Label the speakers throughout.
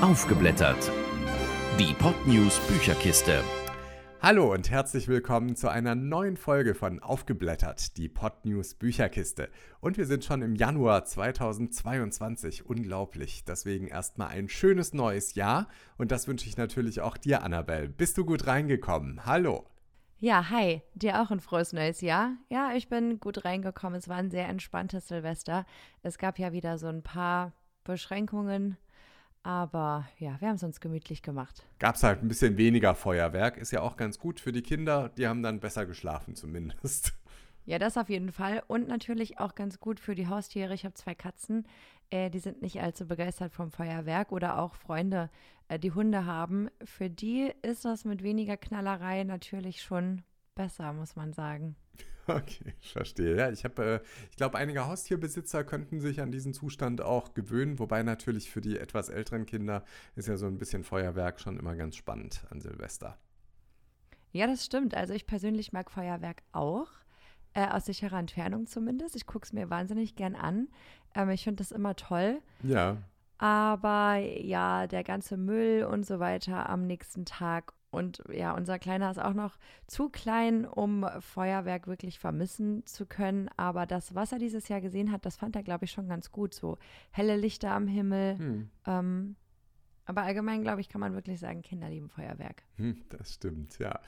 Speaker 1: Aufgeblättert. Die Podnews Bücherkiste.
Speaker 2: Hallo und herzlich willkommen zu einer neuen Folge von Aufgeblättert, die Podnews Bücherkiste. Und wir sind schon im Januar 2022. Unglaublich. Deswegen erstmal ein schönes neues Jahr und das wünsche ich natürlich auch dir, Annabelle. Bist du gut reingekommen? Hallo.
Speaker 3: Ja, hi, dir auch ein frohes neues Jahr. Ja, ich bin gut reingekommen. Es war ein sehr entspanntes Silvester. Es gab ja wieder so ein paar Beschränkungen, aber ja, wir haben es uns gemütlich gemacht.
Speaker 2: Gab es halt ein bisschen weniger Feuerwerk. Ist ja auch ganz gut für die Kinder. Die haben dann besser geschlafen zumindest.
Speaker 3: Ja, das auf jeden Fall. Und natürlich auch ganz gut für die Haustiere. Ich habe zwei Katzen, äh, die sind nicht allzu begeistert vom Feuerwerk oder auch Freunde, äh, die Hunde haben. Für die ist das mit weniger Knallerei natürlich schon besser, muss man sagen.
Speaker 2: Okay, ich verstehe. Ja, ich habe, äh, ich glaube, einige Haustierbesitzer könnten sich an diesen Zustand auch gewöhnen, wobei natürlich für die etwas älteren Kinder ist ja so ein bisschen Feuerwerk schon immer ganz spannend an Silvester.
Speaker 3: Ja, das stimmt. Also ich persönlich mag Feuerwerk auch. Äh, aus sicherer Entfernung zumindest. Ich gucke es mir wahnsinnig gern an. Ähm, ich finde das immer toll.
Speaker 2: Ja.
Speaker 3: Aber ja, der ganze Müll und so weiter am nächsten Tag. Und ja, unser Kleiner ist auch noch zu klein, um Feuerwerk wirklich vermissen zu können. Aber das, was er dieses Jahr gesehen hat, das fand er, glaube ich, schon ganz gut. So helle Lichter am Himmel. Hm. Ähm, aber allgemein, glaube ich, kann man wirklich sagen, Kinder lieben Feuerwerk.
Speaker 2: Hm, das stimmt, ja.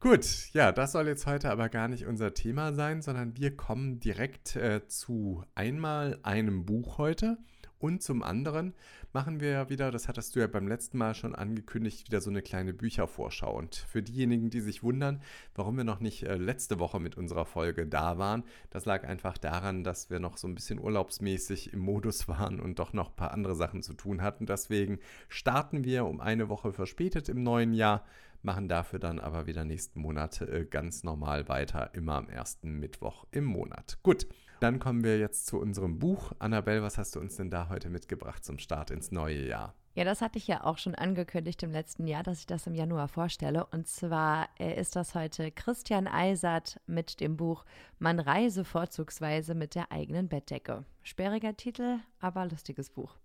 Speaker 2: Gut, ja, das soll jetzt heute aber gar nicht unser Thema sein, sondern wir kommen direkt äh, zu einmal einem Buch heute. Und zum anderen machen wir wieder, das hattest du ja beim letzten Mal schon angekündigt, wieder so eine kleine Büchervorschau. Und für diejenigen, die sich wundern, warum wir noch nicht äh, letzte Woche mit unserer Folge da waren, das lag einfach daran, dass wir noch so ein bisschen urlaubsmäßig im Modus waren und doch noch ein paar andere Sachen zu tun hatten. Deswegen starten wir um eine Woche verspätet im neuen Jahr, machen dafür dann aber wieder nächsten Monat äh, ganz normal weiter, immer am ersten Mittwoch im Monat. Gut. Dann kommen wir jetzt zu unserem Buch. Annabelle, was hast du uns denn da heute mitgebracht zum Start ins neue Jahr?
Speaker 3: Ja, das hatte ich ja auch schon angekündigt im letzten Jahr, dass ich das im Januar vorstelle. Und zwar äh, ist das heute Christian Eisert mit dem Buch Man reise vorzugsweise mit der eigenen Bettdecke. Sperriger Titel, aber lustiges Buch.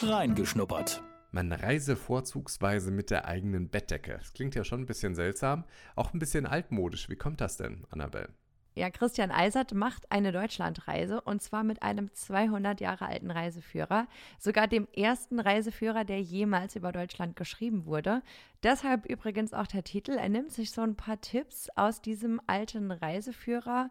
Speaker 1: Reingeschnuppert.
Speaker 2: Man reise vorzugsweise mit der eigenen Bettdecke. Das klingt ja schon ein bisschen seltsam, auch ein bisschen altmodisch. Wie kommt das denn, Annabelle?
Speaker 3: Ja, Christian Eisert macht eine Deutschlandreise und zwar mit einem 200 Jahre alten Reiseführer, sogar dem ersten Reiseführer, der jemals über Deutschland geschrieben wurde. Deshalb übrigens auch der Titel. Er nimmt sich so ein paar Tipps aus diesem alten Reiseführer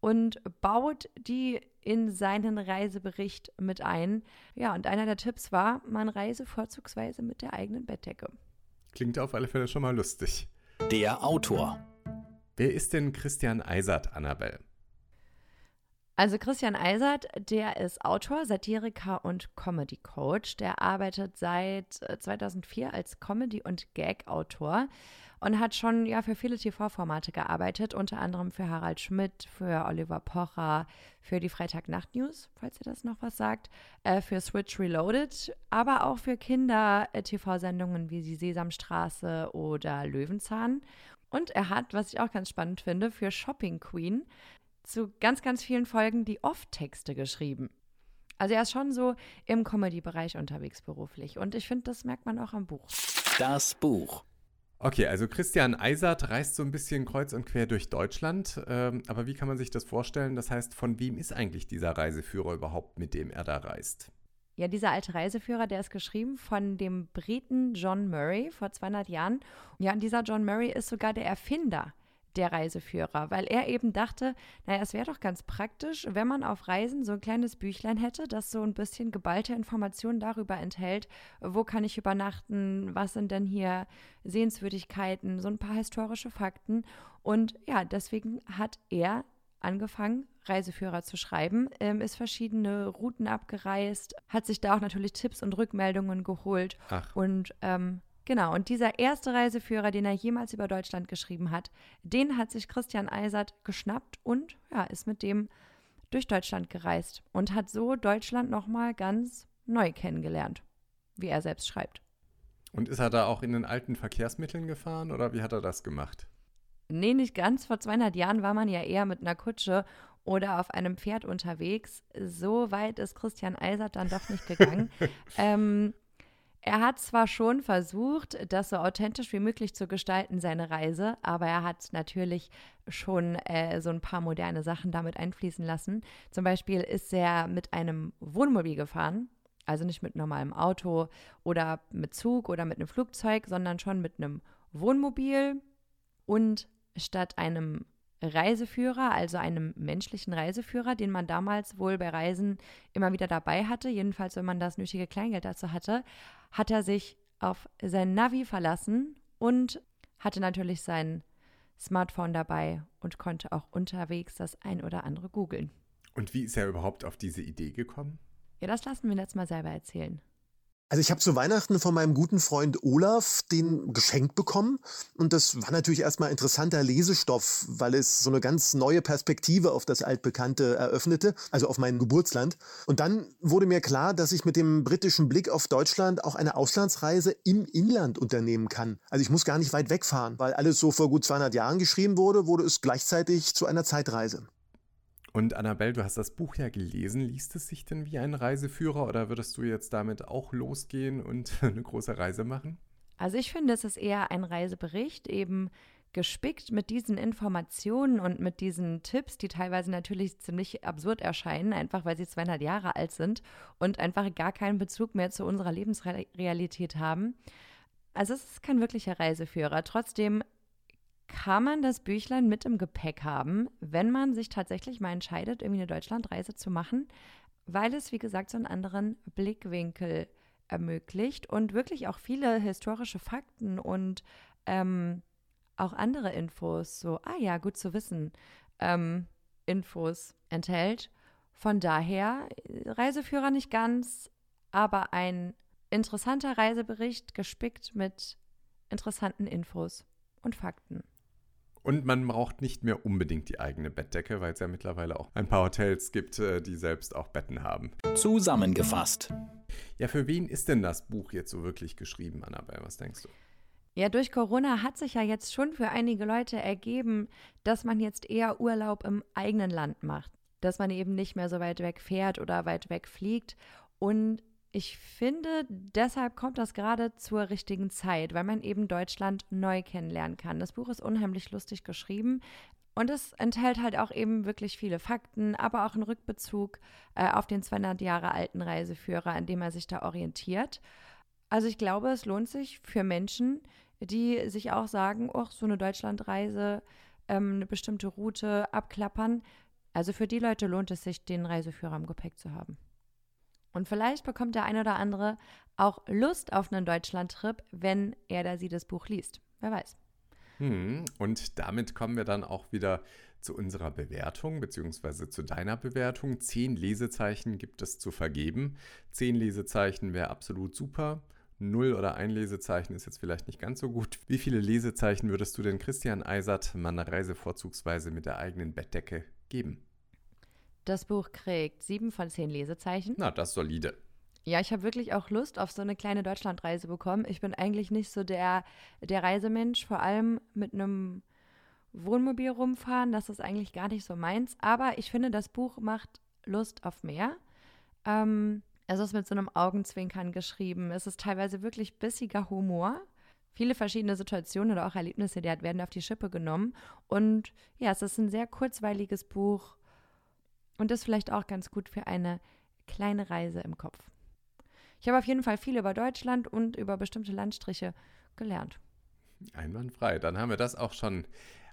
Speaker 3: und baut die in seinen Reisebericht mit ein. Ja, und einer der Tipps war, man reise vorzugsweise mit der eigenen Bettdecke.
Speaker 2: Klingt auf alle Fälle schon mal lustig.
Speaker 1: Der Autor.
Speaker 2: Wer ist denn Christian Eisert, Annabelle?
Speaker 3: Also Christian Eisert, der ist Autor, Satiriker und Comedy Coach. Der arbeitet seit 2004 äh, als Comedy- und Gag-Autor und hat schon ja für viele TV-Formate gearbeitet, unter anderem für Harald Schmidt, für Oliver Pocher, für die Freitagnacht-News, falls ihr das noch was sagt, äh, für Switch Reloaded, aber auch für Kinder-TV-Sendungen wie die Sesamstraße oder Löwenzahn. Und er hat, was ich auch ganz spannend finde, für Shopping Queen zu ganz, ganz vielen Folgen die Off-Texte geschrieben. Also er ist schon so im Comedy-Bereich unterwegs beruflich. Und ich finde, das merkt man auch am Buch.
Speaker 1: Das Buch.
Speaker 2: Okay, also Christian Eisert reist so ein bisschen kreuz und quer durch Deutschland. Ähm, aber wie kann man sich das vorstellen? Das heißt, von wem ist eigentlich dieser Reiseführer überhaupt, mit dem er da reist?
Speaker 3: Ja, dieser alte Reiseführer, der ist geschrieben von dem Briten John Murray vor 200 Jahren. Ja, und dieser John Murray ist sogar der Erfinder der Reiseführer, weil er eben dachte, naja, es wäre doch ganz praktisch, wenn man auf Reisen so ein kleines Büchlein hätte, das so ein bisschen geballte Informationen darüber enthält, wo kann ich übernachten, was sind denn hier Sehenswürdigkeiten, so ein paar historische Fakten. Und ja, deswegen hat er angefangen, Reiseführer zu schreiben, ähm, ist verschiedene Routen abgereist, hat sich da auch natürlich Tipps und Rückmeldungen geholt.
Speaker 2: Ach.
Speaker 3: Und ähm, genau, und dieser erste Reiseführer, den er jemals über Deutschland geschrieben hat, den hat sich Christian Eisert geschnappt und ja, ist mit dem durch Deutschland gereist und hat so Deutschland nochmal ganz neu kennengelernt, wie er selbst schreibt.
Speaker 2: Und ist er da auch in den alten Verkehrsmitteln gefahren oder wie hat er das gemacht?
Speaker 3: Nee, nicht ganz. Vor 200 Jahren war man ja eher mit einer Kutsche oder auf einem Pferd unterwegs. So weit ist Christian Eisert dann doch nicht gegangen. ähm, Er hat zwar schon versucht, das so authentisch wie möglich zu gestalten, seine Reise, aber er hat natürlich schon äh, so ein paar moderne Sachen damit einfließen lassen. Zum Beispiel ist er mit einem Wohnmobil gefahren, also nicht mit normalem Auto oder mit Zug oder mit einem Flugzeug, sondern schon mit einem Wohnmobil und statt einem Reiseführer, also einem menschlichen Reiseführer, den man damals wohl bei Reisen immer wieder dabei hatte, jedenfalls wenn man das nötige Kleingeld dazu hatte, hat er sich auf sein Navi verlassen und hatte natürlich sein Smartphone dabei und konnte auch unterwegs das ein oder andere googeln.
Speaker 2: Und wie ist er überhaupt auf diese Idee gekommen?
Speaker 3: Ja, das lassen wir jetzt mal selber erzählen.
Speaker 4: Also ich habe zu Weihnachten von meinem guten Freund Olaf den geschenkt bekommen und das war natürlich erstmal interessanter Lesestoff, weil es so eine ganz neue Perspektive auf das altbekannte eröffnete, also auf mein Geburtsland. Und dann wurde mir klar, dass ich mit dem britischen Blick auf Deutschland auch eine Auslandsreise im Inland unternehmen kann. Also ich muss gar nicht weit wegfahren, weil alles so vor gut 200 Jahren geschrieben wurde, wurde es gleichzeitig zu einer Zeitreise.
Speaker 2: Und Annabelle, du hast das Buch ja gelesen. Liest es sich denn wie ein Reiseführer oder würdest du jetzt damit auch losgehen und eine große Reise machen?
Speaker 3: Also ich finde, es ist eher ein Reisebericht, eben gespickt mit diesen Informationen und mit diesen Tipps, die teilweise natürlich ziemlich absurd erscheinen, einfach weil sie 200 Jahre alt sind und einfach gar keinen Bezug mehr zu unserer Lebensrealität haben. Also es ist kein wirklicher Reiseführer. Trotzdem kann man das Büchlein mit im Gepäck haben, wenn man sich tatsächlich mal entscheidet, irgendwie eine Deutschlandreise zu machen, weil es, wie gesagt, so einen anderen Blickwinkel ermöglicht und wirklich auch viele historische Fakten und ähm, auch andere Infos, so, ah ja, gut zu wissen, ähm, Infos enthält. Von daher, Reiseführer nicht ganz, aber ein interessanter Reisebericht gespickt mit interessanten Infos und Fakten.
Speaker 2: Und man braucht nicht mehr unbedingt die eigene Bettdecke, weil es ja mittlerweile auch ein paar Hotels gibt, äh, die selbst auch Betten haben.
Speaker 1: Zusammengefasst.
Speaker 2: Ja, für wen ist denn das Buch jetzt so wirklich geschrieben, Annabelle? Was denkst du?
Speaker 3: Ja, durch Corona hat sich ja jetzt schon für einige Leute ergeben, dass man jetzt eher Urlaub im eigenen Land macht. Dass man eben nicht mehr so weit weg fährt oder weit weg fliegt. Und ich finde, deshalb kommt das gerade zur richtigen Zeit, weil man eben Deutschland neu kennenlernen kann. Das Buch ist unheimlich lustig geschrieben. Und es enthält halt auch eben wirklich viele Fakten, aber auch einen Rückbezug äh, auf den 200 Jahre alten Reiseführer, an dem er sich da orientiert. Also ich glaube, es lohnt sich für Menschen, die sich auch sagen, oh, so eine Deutschlandreise, ähm, eine bestimmte Route abklappern. Also für die Leute lohnt es sich, den Reiseführer im Gepäck zu haben. Und vielleicht bekommt der ein oder andere auch Lust auf einen Deutschland-Trip, wenn er da sie das Buch liest. Wer weiß.
Speaker 2: Hm, und damit kommen wir dann auch wieder zu unserer Bewertung, beziehungsweise zu deiner Bewertung. Zehn Lesezeichen gibt es zu vergeben. Zehn Lesezeichen wäre absolut super. Null oder ein Lesezeichen ist jetzt vielleicht nicht ganz so gut. Wie viele Lesezeichen würdest du denn Christian Eisert, Mann Reise vorzugsweise mit der eigenen Bettdecke, geben?
Speaker 3: Das Buch kriegt sieben von zehn Lesezeichen.
Speaker 2: Na, das ist solide.
Speaker 3: Ja, ich habe wirklich auch Lust auf so eine kleine Deutschlandreise bekommen. Ich bin eigentlich nicht so der, der Reisemensch, vor allem mit einem Wohnmobil rumfahren. Das ist eigentlich gar nicht so meins. Aber ich finde, das Buch macht Lust auf mehr. Ähm, es ist mit so einem Augenzwinkern geschrieben. Es ist teilweise wirklich bissiger Humor. Viele verschiedene Situationen oder auch Erlebnisse, die werden auf die Schippe genommen. Und ja, es ist ein sehr kurzweiliges Buch und ist vielleicht auch ganz gut für eine kleine Reise im Kopf. Ich habe auf jeden Fall viel über Deutschland und über bestimmte Landstriche gelernt.
Speaker 2: Einwandfrei. Dann haben wir das auch schon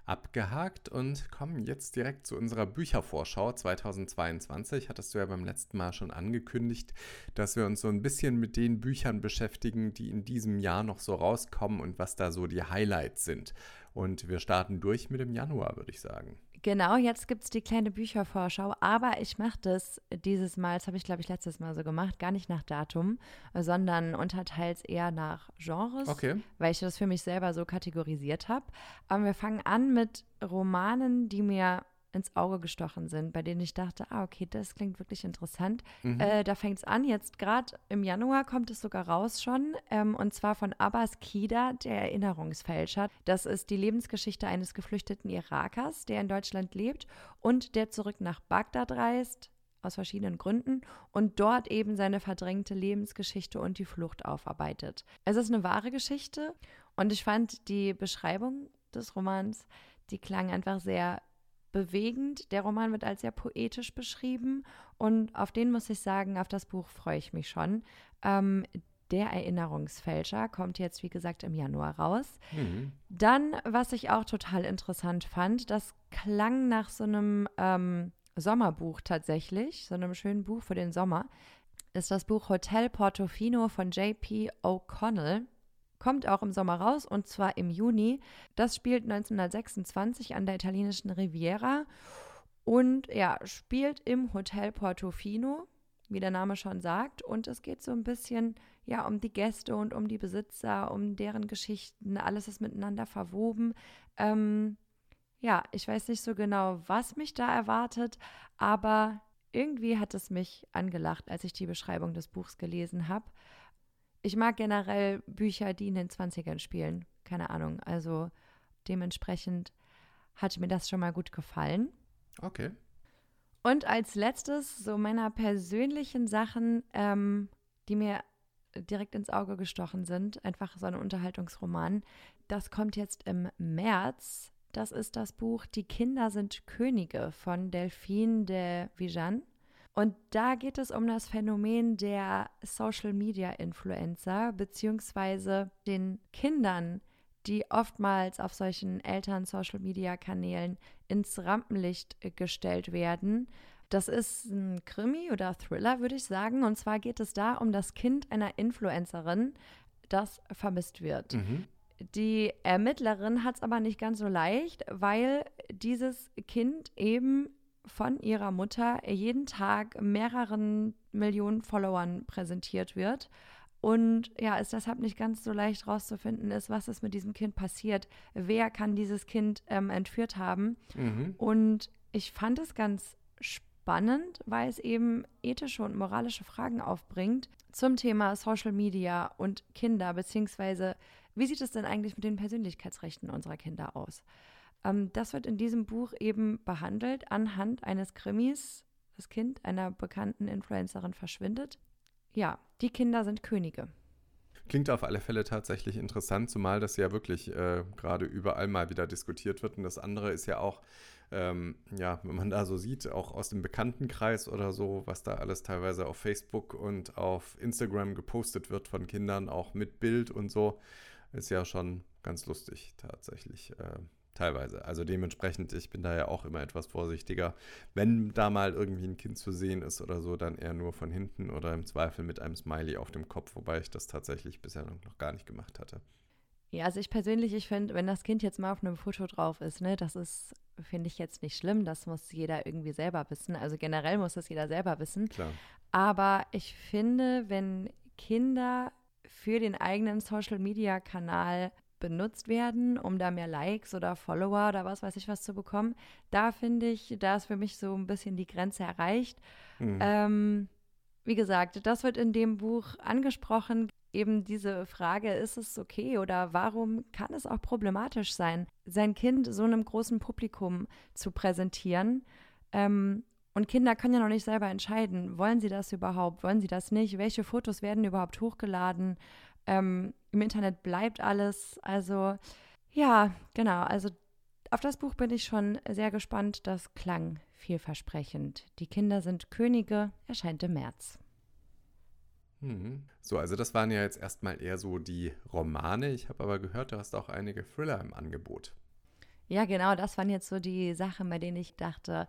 Speaker 2: abgehakt und kommen jetzt direkt zu unserer Büchervorschau 2022. Hattest du ja beim letzten Mal schon angekündigt, dass wir uns so ein bisschen mit den Büchern beschäftigen, die in diesem Jahr noch so rauskommen und was da so die Highlights sind. Und wir starten durch mit dem Januar, würde ich sagen.
Speaker 3: Genau, jetzt gibt es die kleine Büchervorschau, aber ich mache das dieses Mal, das habe ich glaube ich letztes Mal so gemacht, gar nicht nach Datum, sondern unterteils eher nach Genres,
Speaker 2: okay.
Speaker 3: weil ich das für mich selber so kategorisiert habe. Aber wir fangen an mit Romanen, die mir ins Auge gestochen sind, bei denen ich dachte, ah, okay, das klingt wirklich interessant. Mhm. Äh, da fängt es an, jetzt gerade im Januar kommt es sogar raus schon, ähm, und zwar von Abbas Kida, der Erinnerungsfälscher. Das ist die Lebensgeschichte eines geflüchteten Irakers, der in Deutschland lebt und der zurück nach Bagdad reist, aus verschiedenen Gründen und dort eben seine verdrängte Lebensgeschichte und die Flucht aufarbeitet. Es ist eine wahre Geschichte und ich fand die Beschreibung des Romans, die klang einfach sehr bewegend. Der Roman wird als sehr poetisch beschrieben und auf den muss ich sagen, auf das Buch freue ich mich schon. Ähm, der Erinnerungsfälscher kommt jetzt, wie gesagt, im Januar raus. Mhm. Dann, was ich auch total interessant fand, das klang nach so einem ähm, Sommerbuch tatsächlich, so einem schönen Buch für den Sommer, ist das Buch Hotel Portofino von J.P. O'Connell. Kommt auch im Sommer raus und zwar im Juni. Das spielt 1926 an der italienischen Riviera und ja, spielt im Hotel Portofino, wie der Name schon sagt. Und es geht so ein bisschen ja um die Gäste und um die Besitzer, um deren Geschichten. Alles ist miteinander verwoben. Ähm, ja, ich weiß nicht so genau, was mich da erwartet, aber irgendwie hat es mich angelacht, als ich die Beschreibung des Buchs gelesen habe. Ich mag generell Bücher, die in den 20ern spielen. Keine Ahnung. Also dementsprechend hat mir das schon mal gut gefallen.
Speaker 2: Okay.
Speaker 3: Und als letztes, so meiner persönlichen Sachen, ähm, die mir direkt ins Auge gestochen sind, einfach so ein Unterhaltungsroman. Das kommt jetzt im März das ist das Buch Die Kinder sind Könige von Delphine de Vigan. Und da geht es um das Phänomen der Social Media Influencer, beziehungsweise den Kindern, die oftmals auf solchen Eltern-Social Media Kanälen ins Rampenlicht gestellt werden. Das ist ein Krimi oder Thriller, würde ich sagen. Und zwar geht es da um das Kind einer Influencerin, das vermisst wird. Mhm. Die Ermittlerin hat es aber nicht ganz so leicht, weil dieses Kind eben von ihrer Mutter jeden Tag mehreren Millionen Followern präsentiert wird. Und ja, es deshalb nicht ganz so leicht rauszufinden ist, was ist mit diesem Kind passiert. Wer kann dieses Kind ähm, entführt haben? Mhm. Und ich fand es ganz spannend, weil es eben ethische und moralische Fragen aufbringt zum Thema Social Media und Kinder, beziehungsweise wie sieht es denn eigentlich mit den Persönlichkeitsrechten unserer Kinder aus? Ähm, das wird in diesem Buch eben behandelt anhand eines Krimis. Das Kind einer bekannten Influencerin verschwindet. Ja, die Kinder sind Könige.
Speaker 2: Klingt auf alle Fälle tatsächlich interessant, zumal das ja wirklich äh, gerade überall mal wieder diskutiert wird. Und das andere ist ja auch, ähm, ja, wenn man da so sieht, auch aus dem Bekanntenkreis oder so, was da alles teilweise auf Facebook und auf Instagram gepostet wird von Kindern, auch mit Bild und so ist ja schon ganz lustig tatsächlich. Äh, teilweise. Also dementsprechend, ich bin da ja auch immer etwas vorsichtiger. Wenn da mal irgendwie ein Kind zu sehen ist oder so, dann eher nur von hinten oder im Zweifel mit einem Smiley auf dem Kopf, wobei ich das tatsächlich bisher noch gar nicht gemacht hatte.
Speaker 3: Ja, also ich persönlich, ich finde, wenn das Kind jetzt mal auf einem Foto drauf ist, ne, das ist, finde ich jetzt nicht schlimm. Das muss jeder irgendwie selber wissen. Also generell muss das jeder selber wissen.
Speaker 2: Klar.
Speaker 3: Aber ich finde, wenn Kinder für den eigenen Social-Media-Kanal benutzt werden, um da mehr Likes oder Follower oder was weiß ich was zu bekommen. Da finde ich, da ist für mich so ein bisschen die Grenze erreicht. Mhm. Ähm, wie gesagt, das wird in dem Buch angesprochen. Eben diese Frage, ist es okay oder warum kann es auch problematisch sein, sein Kind so einem großen Publikum zu präsentieren? Ähm, und Kinder können ja noch nicht selber entscheiden, wollen sie das überhaupt, wollen sie das nicht, welche Fotos werden überhaupt hochgeladen. Ähm, Im Internet bleibt alles. Also ja, genau. Also auf das Buch bin ich schon sehr gespannt. Das klang vielversprechend. Die Kinder sind Könige, erscheint im März.
Speaker 2: Mhm. So, also das waren ja jetzt erstmal eher so die Romane. Ich habe aber gehört, du hast auch einige Thriller im Angebot.
Speaker 3: Ja, genau, das waren jetzt so die Sachen, bei denen ich dachte,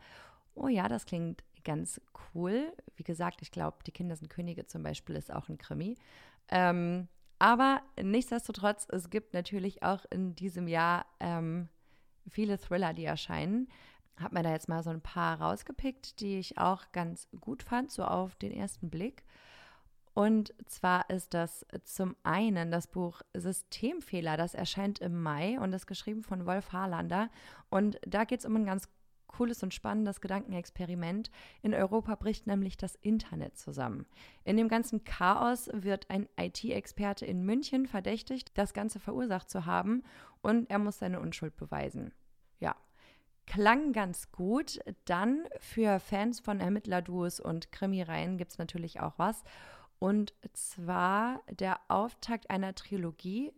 Speaker 3: oh ja, das klingt ganz cool. Wie gesagt, ich glaube, Die Kinder sind Könige zum Beispiel ist auch ein Krimi. Ähm, aber nichtsdestotrotz, es gibt natürlich auch in diesem Jahr ähm, viele Thriller, die erscheinen. Habe mir da jetzt mal so ein paar rausgepickt, die ich auch ganz gut fand, so auf den ersten Blick. Und zwar ist das zum einen das Buch Systemfehler, das erscheint im Mai und ist geschrieben von Wolf Harlander. Und da geht es um ein ganz cooles und spannendes Gedankenexperiment. In Europa bricht nämlich das Internet zusammen. In dem ganzen Chaos wird ein IT-Experte in München verdächtigt, das Ganze verursacht zu haben und er muss seine Unschuld beweisen. Ja. Klang ganz gut. Dann für Fans von Ermittlerduos und Krimireihen gibt es natürlich auch was. Und zwar der Auftakt einer Trilogie.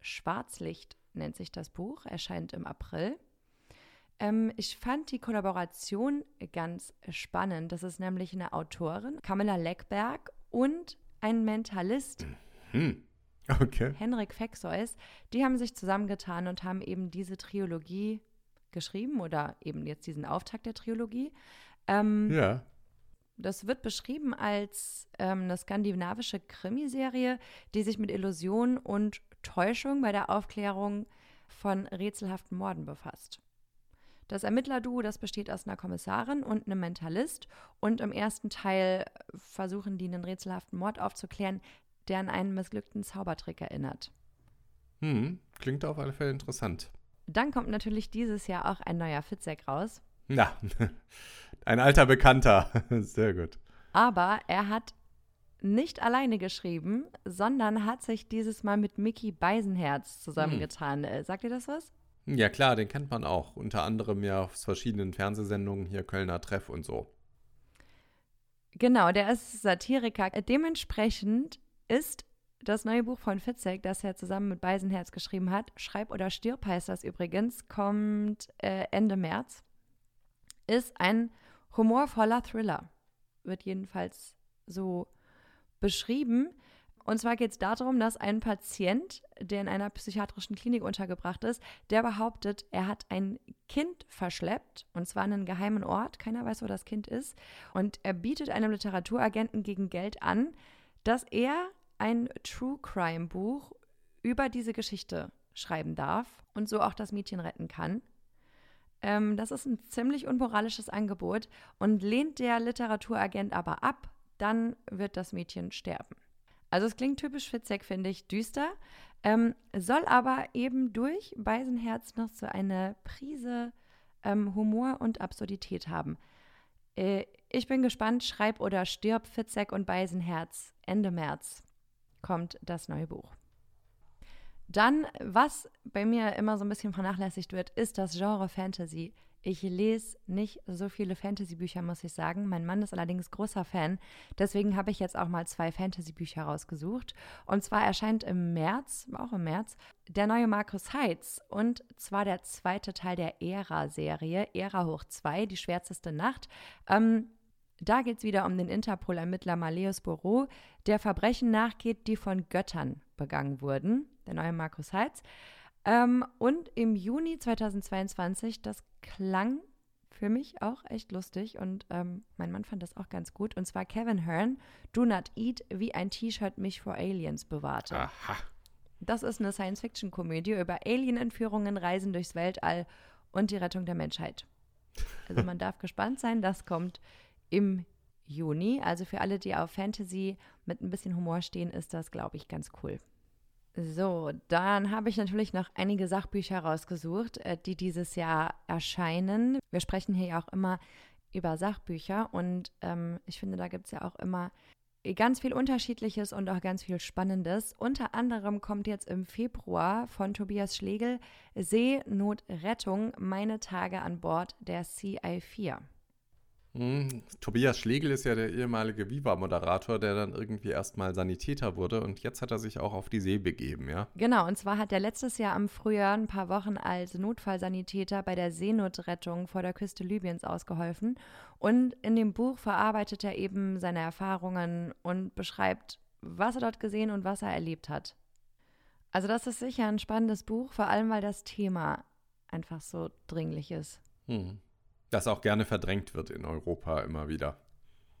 Speaker 3: Schwarzlicht nennt sich das Buch, erscheint im April. Ähm, ich fand die Kollaboration ganz spannend. Das ist nämlich eine Autorin, Camilla Leckberg, und ein Mentalist,
Speaker 2: Hm. Okay.
Speaker 3: Henrik Fexeus. Die haben sich zusammengetan und haben eben diese Trilogie geschrieben oder eben jetzt diesen Auftakt der Trilogie. Ähm,
Speaker 2: Ja.
Speaker 3: Das wird beschrieben als ähm, eine skandinavische Krimiserie, die sich mit Illusion und Täuschung bei der Aufklärung von rätselhaften Morden befasst. Das Ermittlerduo, das besteht aus einer Kommissarin und einem Mentalist. Und im ersten Teil versuchen die einen rätselhaften Mord aufzuklären, der an einen missglückten Zaubertrick erinnert.
Speaker 2: Hm. Klingt auf alle Fälle interessant.
Speaker 3: Dann kommt natürlich dieses Jahr auch ein neuer Fitzek raus.
Speaker 2: Ja. Ein alter Bekannter. Sehr gut.
Speaker 3: Aber er hat nicht alleine geschrieben, sondern hat sich dieses Mal mit Mickey Beisenherz zusammengetan. Äh, Sagt ihr das was?
Speaker 2: Ja, klar, den kennt man auch. Unter anderem ja aus verschiedenen Fernsehsendungen, hier Kölner Treff und so.
Speaker 3: Genau, der ist Satiriker. Dementsprechend ist das neue Buch von Fitzek, das er zusammen mit Beisenherz geschrieben hat, Schreib oder stirb heißt das übrigens, kommt äh, Ende März, ist ein humorvoller Thriller. Wird jedenfalls so beschrieben. Und zwar geht es darum, dass ein Patient, der in einer psychiatrischen Klinik untergebracht ist, der behauptet, er hat ein Kind verschleppt, und zwar an einen geheimen Ort. Keiner weiß, wo das Kind ist. Und er bietet einem Literaturagenten gegen Geld an, dass er ein True Crime Buch über diese Geschichte schreiben darf und so auch das Mädchen retten kann. Ähm, das ist ein ziemlich unmoralisches Angebot und lehnt der Literaturagent aber ab, dann wird das Mädchen sterben. Also es klingt typisch Fitzek, finde ich, düster, ähm, soll aber eben durch Beisenherz noch so eine Prise ähm, Humor und Absurdität haben. Äh, ich bin gespannt, Schreib oder stirb Fitzek und Beisenherz. Ende März kommt das neue Buch. Dann, was bei mir immer so ein bisschen vernachlässigt wird, ist das Genre Fantasy. Ich lese nicht so viele Fantasy-Bücher, muss ich sagen. Mein Mann ist allerdings großer Fan. Deswegen habe ich jetzt auch mal zwei Fantasy-Bücher rausgesucht. Und zwar erscheint im März, auch im März, der neue Markus Heitz. Und zwar der zweite Teil der Ära-Serie, Ära hoch 2, die schwärzeste Nacht. Ähm, da geht es wieder um den Interpol-Ermittler Maleus Borot, der Verbrechen nachgeht, die von Göttern begangen wurden. Der neue Markus Heitz. Ähm, und im Juni 2022, das klang für mich auch echt lustig und ähm, mein Mann fand das auch ganz gut. Und zwar Kevin Hearn, Do Not Eat, wie ein T-Shirt mich vor Aliens bewahrte.
Speaker 2: Aha.
Speaker 3: Das ist eine Science-Fiction-Komödie über Alien-Entführungen, Reisen durchs Weltall und die Rettung der Menschheit. Also man darf gespannt sein, das kommt im Juni. Also für alle, die auf Fantasy mit ein bisschen Humor stehen, ist das, glaube ich, ganz cool. So, dann habe ich natürlich noch einige Sachbücher rausgesucht, äh, die dieses Jahr erscheinen. Wir sprechen hier ja auch immer über Sachbücher und ähm, ich finde, da gibt es ja auch immer ganz viel Unterschiedliches und auch ganz viel Spannendes. Unter anderem kommt jetzt im Februar von Tobias Schlegel Seenotrettung, meine Tage an Bord der CI4.
Speaker 2: Hm, Tobias Schlegel ist ja der ehemalige Viva-Moderator, der dann irgendwie erstmal Sanitäter wurde und jetzt hat er sich auch auf die See begeben, ja?
Speaker 3: Genau, und zwar hat er letztes Jahr im Frühjahr ein paar Wochen als Notfallsanitäter bei der Seenotrettung vor der Küste Libyens ausgeholfen. Und in dem Buch verarbeitet er eben seine Erfahrungen und beschreibt, was er dort gesehen und was er erlebt hat. Also das ist sicher ein spannendes Buch, vor allem weil das Thema einfach so dringlich ist.
Speaker 2: Hm. Das auch gerne verdrängt wird in Europa immer wieder.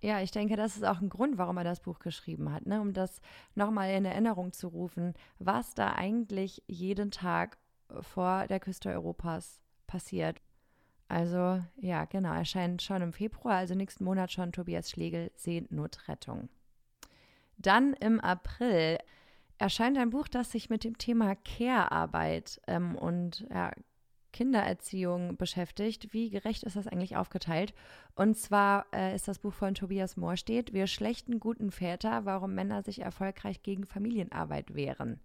Speaker 3: Ja, ich denke, das ist auch ein Grund, warum er das Buch geschrieben hat, ne? um das nochmal in Erinnerung zu rufen, was da eigentlich jeden Tag vor der Küste Europas passiert. Also ja, genau, erscheint schon im Februar, also nächsten Monat schon Tobias Schlegel, Seenotrettung. Dann im April erscheint ein Buch, das sich mit dem Thema Care-Arbeit ähm, und ja, Kindererziehung beschäftigt. Wie gerecht ist das eigentlich aufgeteilt? Und zwar äh, ist das Buch von Tobias Moorstedt, Wir schlechten guten Väter, warum Männer sich erfolgreich gegen Familienarbeit wehren.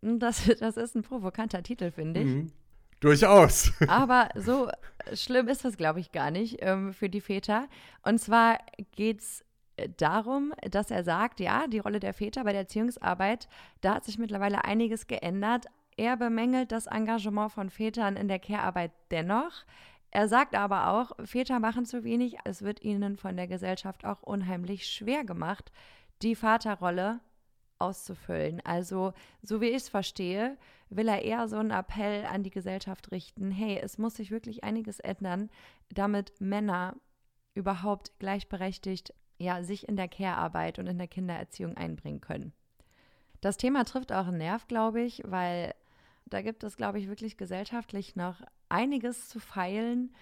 Speaker 3: Das, das ist ein provokanter Titel, finde ich.
Speaker 2: Mhm. Durchaus.
Speaker 3: Aber so schlimm ist das, glaube ich, gar nicht ähm, für die Väter. Und zwar geht es darum, dass er sagt, ja, die Rolle der Väter bei der Erziehungsarbeit, da hat sich mittlerweile einiges geändert. Er bemängelt das Engagement von Vätern in der Care-Arbeit dennoch. Er sagt aber auch, Väter machen zu wenig, es wird ihnen von der Gesellschaft auch unheimlich schwer gemacht, die Vaterrolle auszufüllen. Also, so wie ich es verstehe, will er eher so einen Appell an die Gesellschaft richten, hey, es muss sich wirklich einiges ändern, damit Männer überhaupt gleichberechtigt ja, sich in der Care-Arbeit und in der Kindererziehung einbringen können. Das Thema trifft auch einen Nerv, glaube ich, weil da gibt es, glaube ich, wirklich gesellschaftlich noch einiges zu feilen.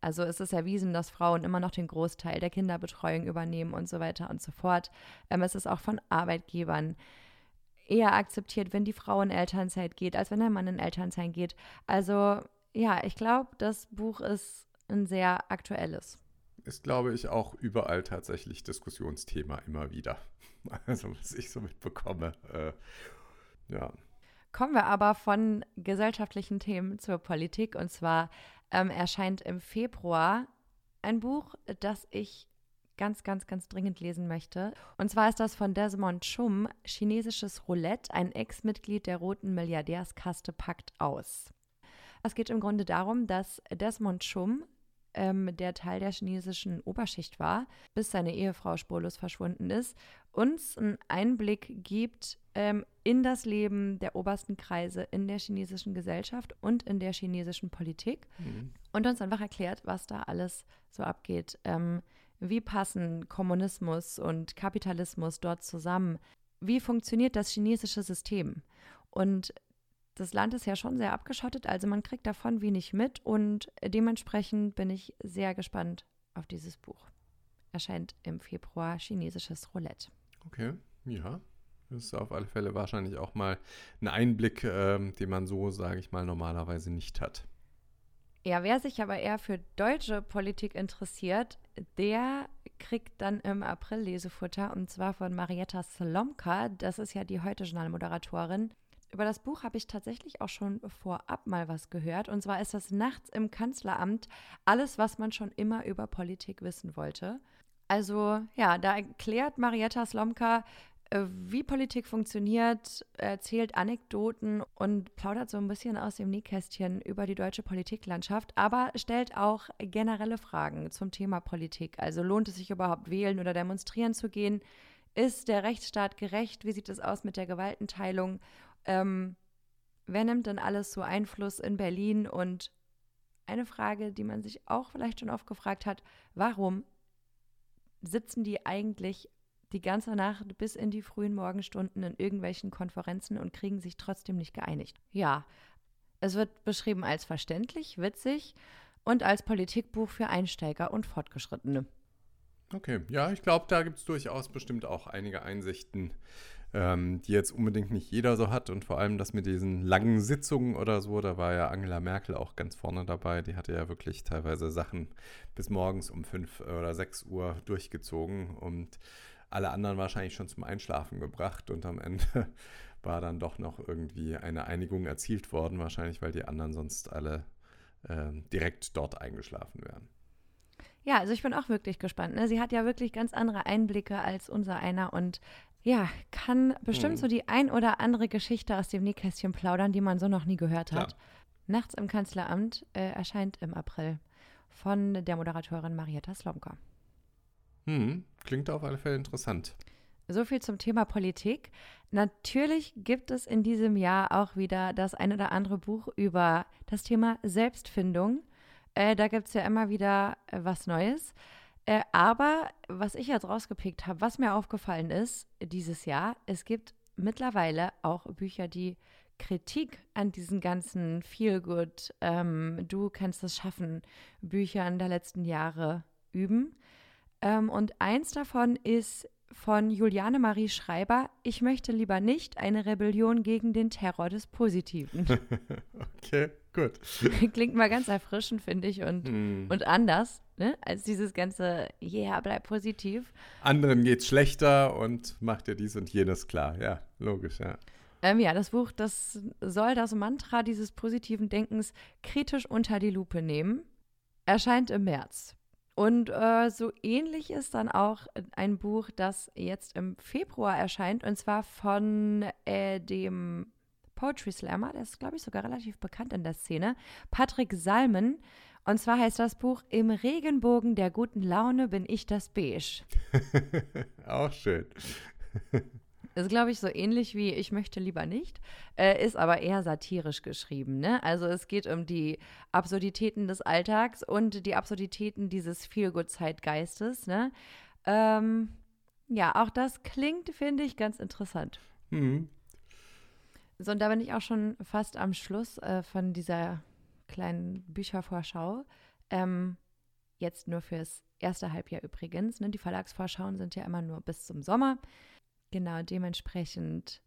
Speaker 3: Also es ist erwiesen, dass Frauen immer noch den Großteil der Kinderbetreuung übernehmen und so weiter und so fort. Ähm, es ist auch von Arbeitgebern eher akzeptiert, wenn die Frau in Elternzeit geht, als wenn der Mann in Elternzeit geht. Also ja, ich glaube, das Buch ist ein sehr aktuelles.
Speaker 2: Ist, glaube ich, auch überall tatsächlich Diskussionsthema immer wieder. Also was ich so mitbekomme. Äh, ja.
Speaker 3: Kommen wir aber von gesellschaftlichen Themen zur Politik. Und zwar ähm, erscheint im Februar ein Buch, das ich ganz, ganz, ganz dringend lesen möchte. Und zwar ist das von Desmond Chum, Chinesisches Roulette. Ein Ex-Mitglied der roten Milliardärskaste packt aus. Es geht im Grunde darum, dass Desmond Chum, ähm, der Teil der chinesischen Oberschicht war, bis seine Ehefrau spurlos verschwunden ist, uns einen Einblick gibt ähm, in das Leben der obersten Kreise in der chinesischen Gesellschaft und in der chinesischen Politik mhm. und uns einfach erklärt, was da alles so abgeht. Ähm, wie passen Kommunismus und Kapitalismus dort zusammen? Wie funktioniert das chinesische System? Und das Land ist ja schon sehr abgeschottet, also man kriegt davon wenig mit und dementsprechend bin ich sehr gespannt auf dieses Buch. Erscheint im Februar chinesisches Roulette.
Speaker 2: Okay, ja. Das ist auf alle Fälle wahrscheinlich auch mal ein Einblick, ähm, den man so, sage ich mal, normalerweise nicht hat.
Speaker 3: Ja, wer sich aber eher für deutsche Politik interessiert, der kriegt dann im April Lesefutter und zwar von Marietta Slomka. Das ist ja die Heute-Journal-Moderatorin. Über das Buch habe ich tatsächlich auch schon vorab mal was gehört. Und zwar ist das Nachts im Kanzleramt alles, was man schon immer über Politik wissen wollte. Also ja, da erklärt Marietta Slomka, wie Politik funktioniert, erzählt Anekdoten und plaudert so ein bisschen aus dem Nähkästchen über die deutsche Politiklandschaft, aber stellt auch generelle Fragen zum Thema Politik. Also lohnt es sich überhaupt wählen oder demonstrieren zu gehen? Ist der Rechtsstaat gerecht? Wie sieht es aus mit der Gewaltenteilung? Ähm, wer nimmt denn alles so Einfluss in Berlin? Und eine Frage, die man sich auch vielleicht schon oft gefragt hat, warum sitzen die eigentlich die ganze Nacht bis in die frühen Morgenstunden in irgendwelchen Konferenzen und kriegen sich trotzdem nicht geeinigt. Ja, es wird beschrieben als verständlich, witzig und als Politikbuch für Einsteiger und Fortgeschrittene.
Speaker 2: Okay, ja, ich glaube, da gibt es durchaus bestimmt auch einige Einsichten, ähm, die jetzt unbedingt nicht jeder so hat. Und vor allem das mit diesen langen Sitzungen oder so, da war ja Angela Merkel auch ganz vorne dabei. Die hatte ja wirklich teilweise Sachen bis morgens um fünf oder sechs Uhr durchgezogen und alle anderen wahrscheinlich schon zum Einschlafen gebracht. Und am Ende war dann doch noch irgendwie eine Einigung erzielt worden, wahrscheinlich weil die anderen sonst alle äh, direkt dort eingeschlafen wären.
Speaker 3: Ja, also ich bin auch wirklich gespannt. Ne? Sie hat ja wirklich ganz andere Einblicke als unser einer und ja, kann bestimmt hm. so die ein oder andere Geschichte aus dem Nähkästchen plaudern, die man so noch nie gehört hat. Klar. Nachts im Kanzleramt äh, erscheint im April von der Moderatorin Marietta Slomka.
Speaker 2: Hm, klingt auf alle Fälle interessant.
Speaker 3: So viel zum Thema Politik. Natürlich gibt es in diesem Jahr auch wieder das ein oder andere Buch über das Thema Selbstfindung. Äh, da gibt es ja immer wieder äh, was Neues. Äh, aber was ich jetzt rausgepickt habe, was mir aufgefallen ist dieses Jahr, es gibt mittlerweile auch Bücher, die Kritik an diesen ganzen Feel-Good, ähm, du kannst es schaffen, Büchern der letzten Jahre üben. Ähm, und eins davon ist von Juliane Marie Schreiber, ich möchte lieber nicht eine Rebellion gegen den Terror des Positiven.
Speaker 2: okay, gut.
Speaker 3: Klingt mal ganz erfrischend, finde ich, und, hm. und anders, ne? als dieses ganze, ja, yeah, bleib positiv.
Speaker 2: Anderen geht's schlechter und macht dir dies und jenes klar, ja, logisch, ja.
Speaker 3: Ähm, ja, das Buch, das soll das Mantra dieses positiven Denkens kritisch unter die Lupe nehmen. Erscheint im März. Und äh, so ähnlich ist dann auch ein Buch, das jetzt im Februar erscheint, und zwar von äh, dem Poetry Slammer, der ist, glaube ich, sogar relativ bekannt in der Szene, Patrick Salmen. Und zwar heißt das Buch Im Regenbogen der guten Laune bin ich das Beige.
Speaker 2: Auch schön.
Speaker 3: Ist, glaube ich, so ähnlich wie Ich möchte lieber nicht, äh, ist aber eher satirisch geschrieben. Ne? Also es geht um die Absurditäten des Alltags und die Absurditäten dieses Feelgood-Zeitgeistes. Ne? Ähm, ja, auch das klingt, finde ich, ganz interessant. Mhm. So, und da bin ich auch schon fast am Schluss äh, von dieser kleinen Büchervorschau. Ähm, jetzt nur fürs erste Halbjahr übrigens. Ne? Die Verlagsvorschauen sind ja immer nur bis zum Sommer. Genau, dementsprechend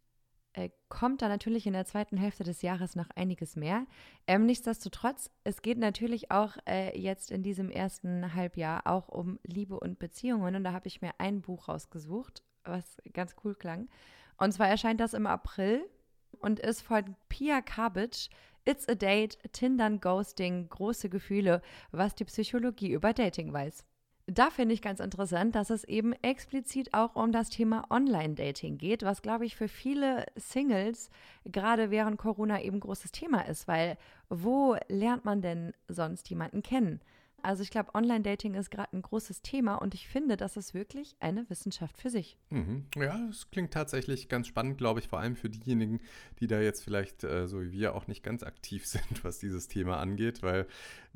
Speaker 3: äh, kommt da natürlich in der zweiten Hälfte des Jahres noch einiges mehr. Ähm, nichtsdestotrotz, es geht natürlich auch äh, jetzt in diesem ersten Halbjahr auch um Liebe und Beziehungen. Und da habe ich mir ein Buch rausgesucht, was ganz cool klang. Und zwar erscheint das im April und ist von Pia Kabitsch. It's a Date, Tindern, Ghosting, große Gefühle, was die Psychologie über Dating weiß. Da finde ich ganz interessant, dass es eben explizit auch um das Thema Online-Dating geht, was, glaube ich, für viele Singles gerade während Corona eben großes Thema ist, weil wo lernt man denn sonst jemanden kennen? Also ich glaube, Online-Dating ist gerade ein großes Thema und ich finde, das ist wirklich eine Wissenschaft für sich.
Speaker 2: Mhm. Ja, das klingt tatsächlich ganz spannend, glaube ich, vor allem für diejenigen, die da jetzt vielleicht, äh, so wie wir, auch nicht ganz aktiv sind, was dieses Thema angeht, weil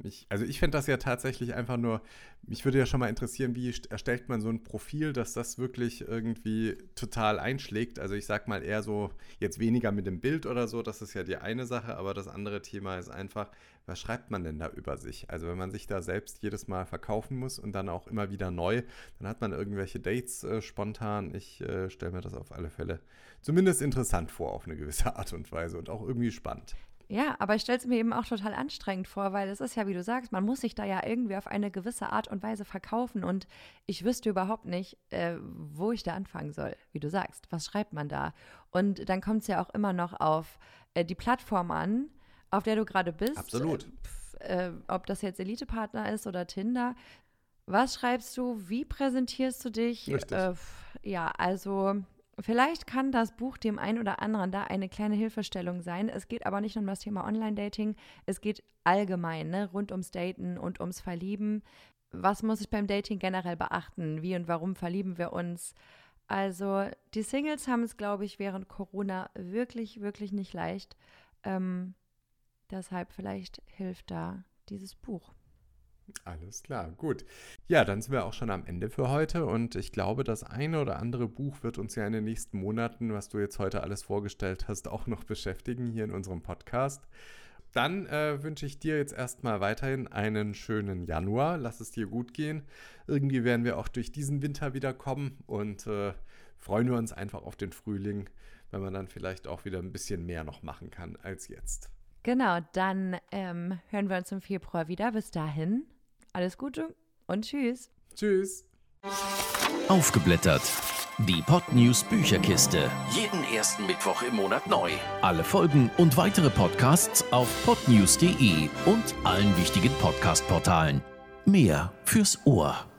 Speaker 2: ich, also ich fände das ja tatsächlich einfach nur, mich würde ja schon mal interessieren, wie erstellt man so ein Profil, dass das wirklich irgendwie total einschlägt. Also ich sag mal eher so, jetzt weniger mit dem Bild oder so, das ist ja die eine Sache, aber das andere Thema ist einfach, was schreibt man denn da über sich? Also wenn man sich da selbst jedes Mal verkaufen muss und dann auch immer wieder neu, dann hat man irgendwelche Dates äh, spontan. Ich äh, stelle mir das auf alle Fälle zumindest interessant vor auf eine gewisse Art und Weise und auch irgendwie spannend.
Speaker 3: Ja, aber ich stelle es mir eben auch total anstrengend vor, weil es ist ja, wie du sagst, man muss sich da ja irgendwie auf eine gewisse Art und Weise verkaufen und ich wüsste überhaupt nicht, äh, wo ich da anfangen soll, wie du sagst. Was schreibt man da? Und dann kommt es ja auch immer noch auf äh, die Plattform an, auf der du gerade bist.
Speaker 2: Absolut.
Speaker 3: Äh, äh, ob das jetzt Elite-Partner ist oder Tinder. Was schreibst du? Wie präsentierst du dich?
Speaker 2: Richtig.
Speaker 3: Äh, ja, also vielleicht kann das Buch dem einen oder anderen da eine kleine Hilfestellung sein. Es geht aber nicht um das Thema Online-Dating. Es geht allgemein ne, rund ums Daten und ums Verlieben. Was muss ich beim Dating generell beachten? Wie und warum verlieben wir uns? Also die Singles haben es, glaube ich, während Corona wirklich, wirklich nicht leicht. Ähm, Deshalb vielleicht hilft da dieses Buch.
Speaker 2: Alles klar, gut. Ja, dann sind wir auch schon am Ende für heute und ich glaube, das eine oder andere Buch wird uns ja in den nächsten Monaten, was du jetzt heute alles vorgestellt hast, auch noch beschäftigen hier in unserem Podcast. Dann äh, wünsche ich dir jetzt erstmal weiterhin einen schönen Januar. Lass es dir gut gehen. Irgendwie werden wir auch durch diesen Winter wieder kommen und äh, freuen wir uns einfach auf den Frühling, wenn man dann vielleicht auch wieder ein bisschen mehr noch machen kann als jetzt.
Speaker 3: Genau, dann ähm, hören wir uns im Februar wieder. Bis dahin, alles Gute und tschüss.
Speaker 2: Tschüss.
Speaker 1: Aufgeblättert. Die Podnews Bücherkiste. Jeden ersten Mittwoch im Monat neu. Alle Folgen und weitere Podcasts auf podnews.de und allen wichtigen Podcast-Portalen. Mehr fürs Ohr.